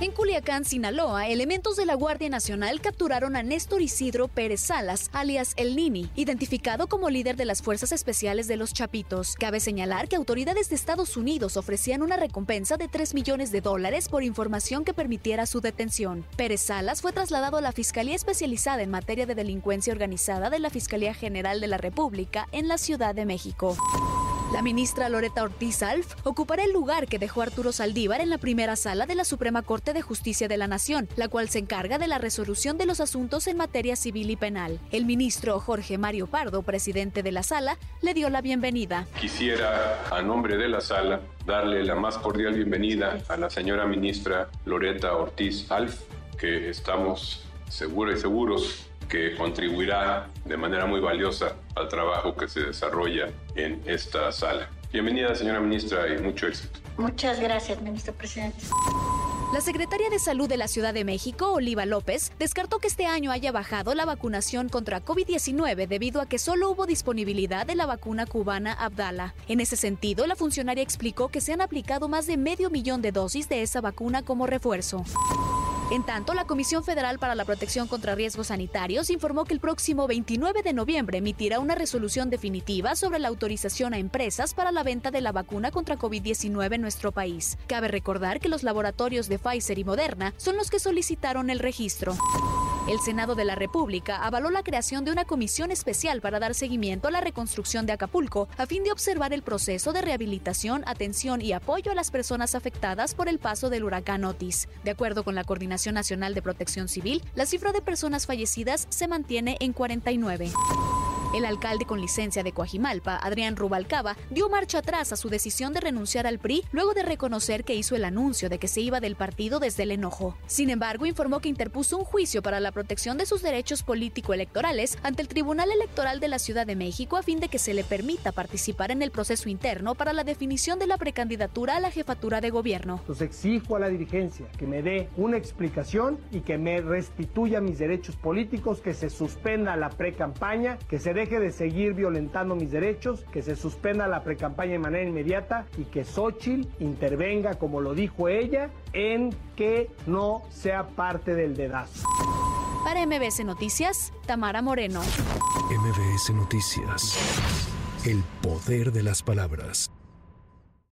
En Culiacán, Sinaloa, elementos de la Guardia Nacional capturaron a Néstor Isidro Pérez Salas, alias El Nini, identificado como líder de las Fuerzas Especiales de los Chapitos. Cabe señalar que autoridades de Estados Unidos ofrecían una recompensa de 3 millones de dólares por información que permitiera su detención. Pérez Salas fue trasladado a la Fiscalía Especializada en Materia de Delincuencia Organizada de la Fiscalía General de la República en la Ciudad de México. La ministra Loreta Ortiz Alf ocupará el lugar que dejó Arturo Saldívar en la primera sala de la Suprema Corte de Justicia de la Nación, la cual se encarga de la resolución de los asuntos en materia civil y penal. El ministro Jorge Mario Pardo, presidente de la sala, le dio la bienvenida. Quisiera, a nombre de la sala, darle la más cordial bienvenida a la señora ministra Loreta Ortiz Alf, que estamos seguros y seguros que contribuirá de manera muy valiosa al trabajo que se desarrolla en esta sala. Bienvenida, señora ministra, y mucho éxito. Muchas gracias, ministro presidente. La secretaria de Salud de la Ciudad de México, Oliva López, descartó que este año haya bajado la vacunación contra COVID-19 debido a que solo hubo disponibilidad de la vacuna cubana Abdala. En ese sentido, la funcionaria explicó que se han aplicado más de medio millón de dosis de esa vacuna como refuerzo. En tanto, la Comisión Federal para la Protección contra Riesgos Sanitarios informó que el próximo 29 de noviembre emitirá una resolución definitiva sobre la autorización a empresas para la venta de la vacuna contra COVID-19 en nuestro país. Cabe recordar que los laboratorios de Pfizer y Moderna son los que solicitaron el registro. El Senado de la República avaló la creación de una comisión especial para dar seguimiento a la reconstrucción de Acapulco a fin de observar el proceso de rehabilitación, atención y apoyo a las personas afectadas por el paso del huracán Otis. De acuerdo con la Coordinación Nacional de Protección Civil, la cifra de personas fallecidas se mantiene en 49. El alcalde con licencia de Coajimalpa, Adrián Rubalcaba, dio marcha atrás a su decisión de renunciar al PRI luego de reconocer que hizo el anuncio de que se iba del partido desde el enojo. Sin embargo, informó que interpuso un juicio para la protección de sus derechos político-electorales ante el Tribunal Electoral de la Ciudad de México a fin de que se le permita participar en el proceso interno para la definición de la precandidatura a la jefatura de gobierno. Entonces exijo a la dirigencia que me dé una explicación y que me restituya mis derechos políticos, que se suspenda la pre-campaña, que se deje de seguir violentando mis derechos, que se suspenda la precampaña de manera inmediata y que Xochitl intervenga, como lo dijo ella, en que no sea parte del dedazo. Para MBS Noticias, Tamara Moreno. MBS Noticias. El poder de las palabras.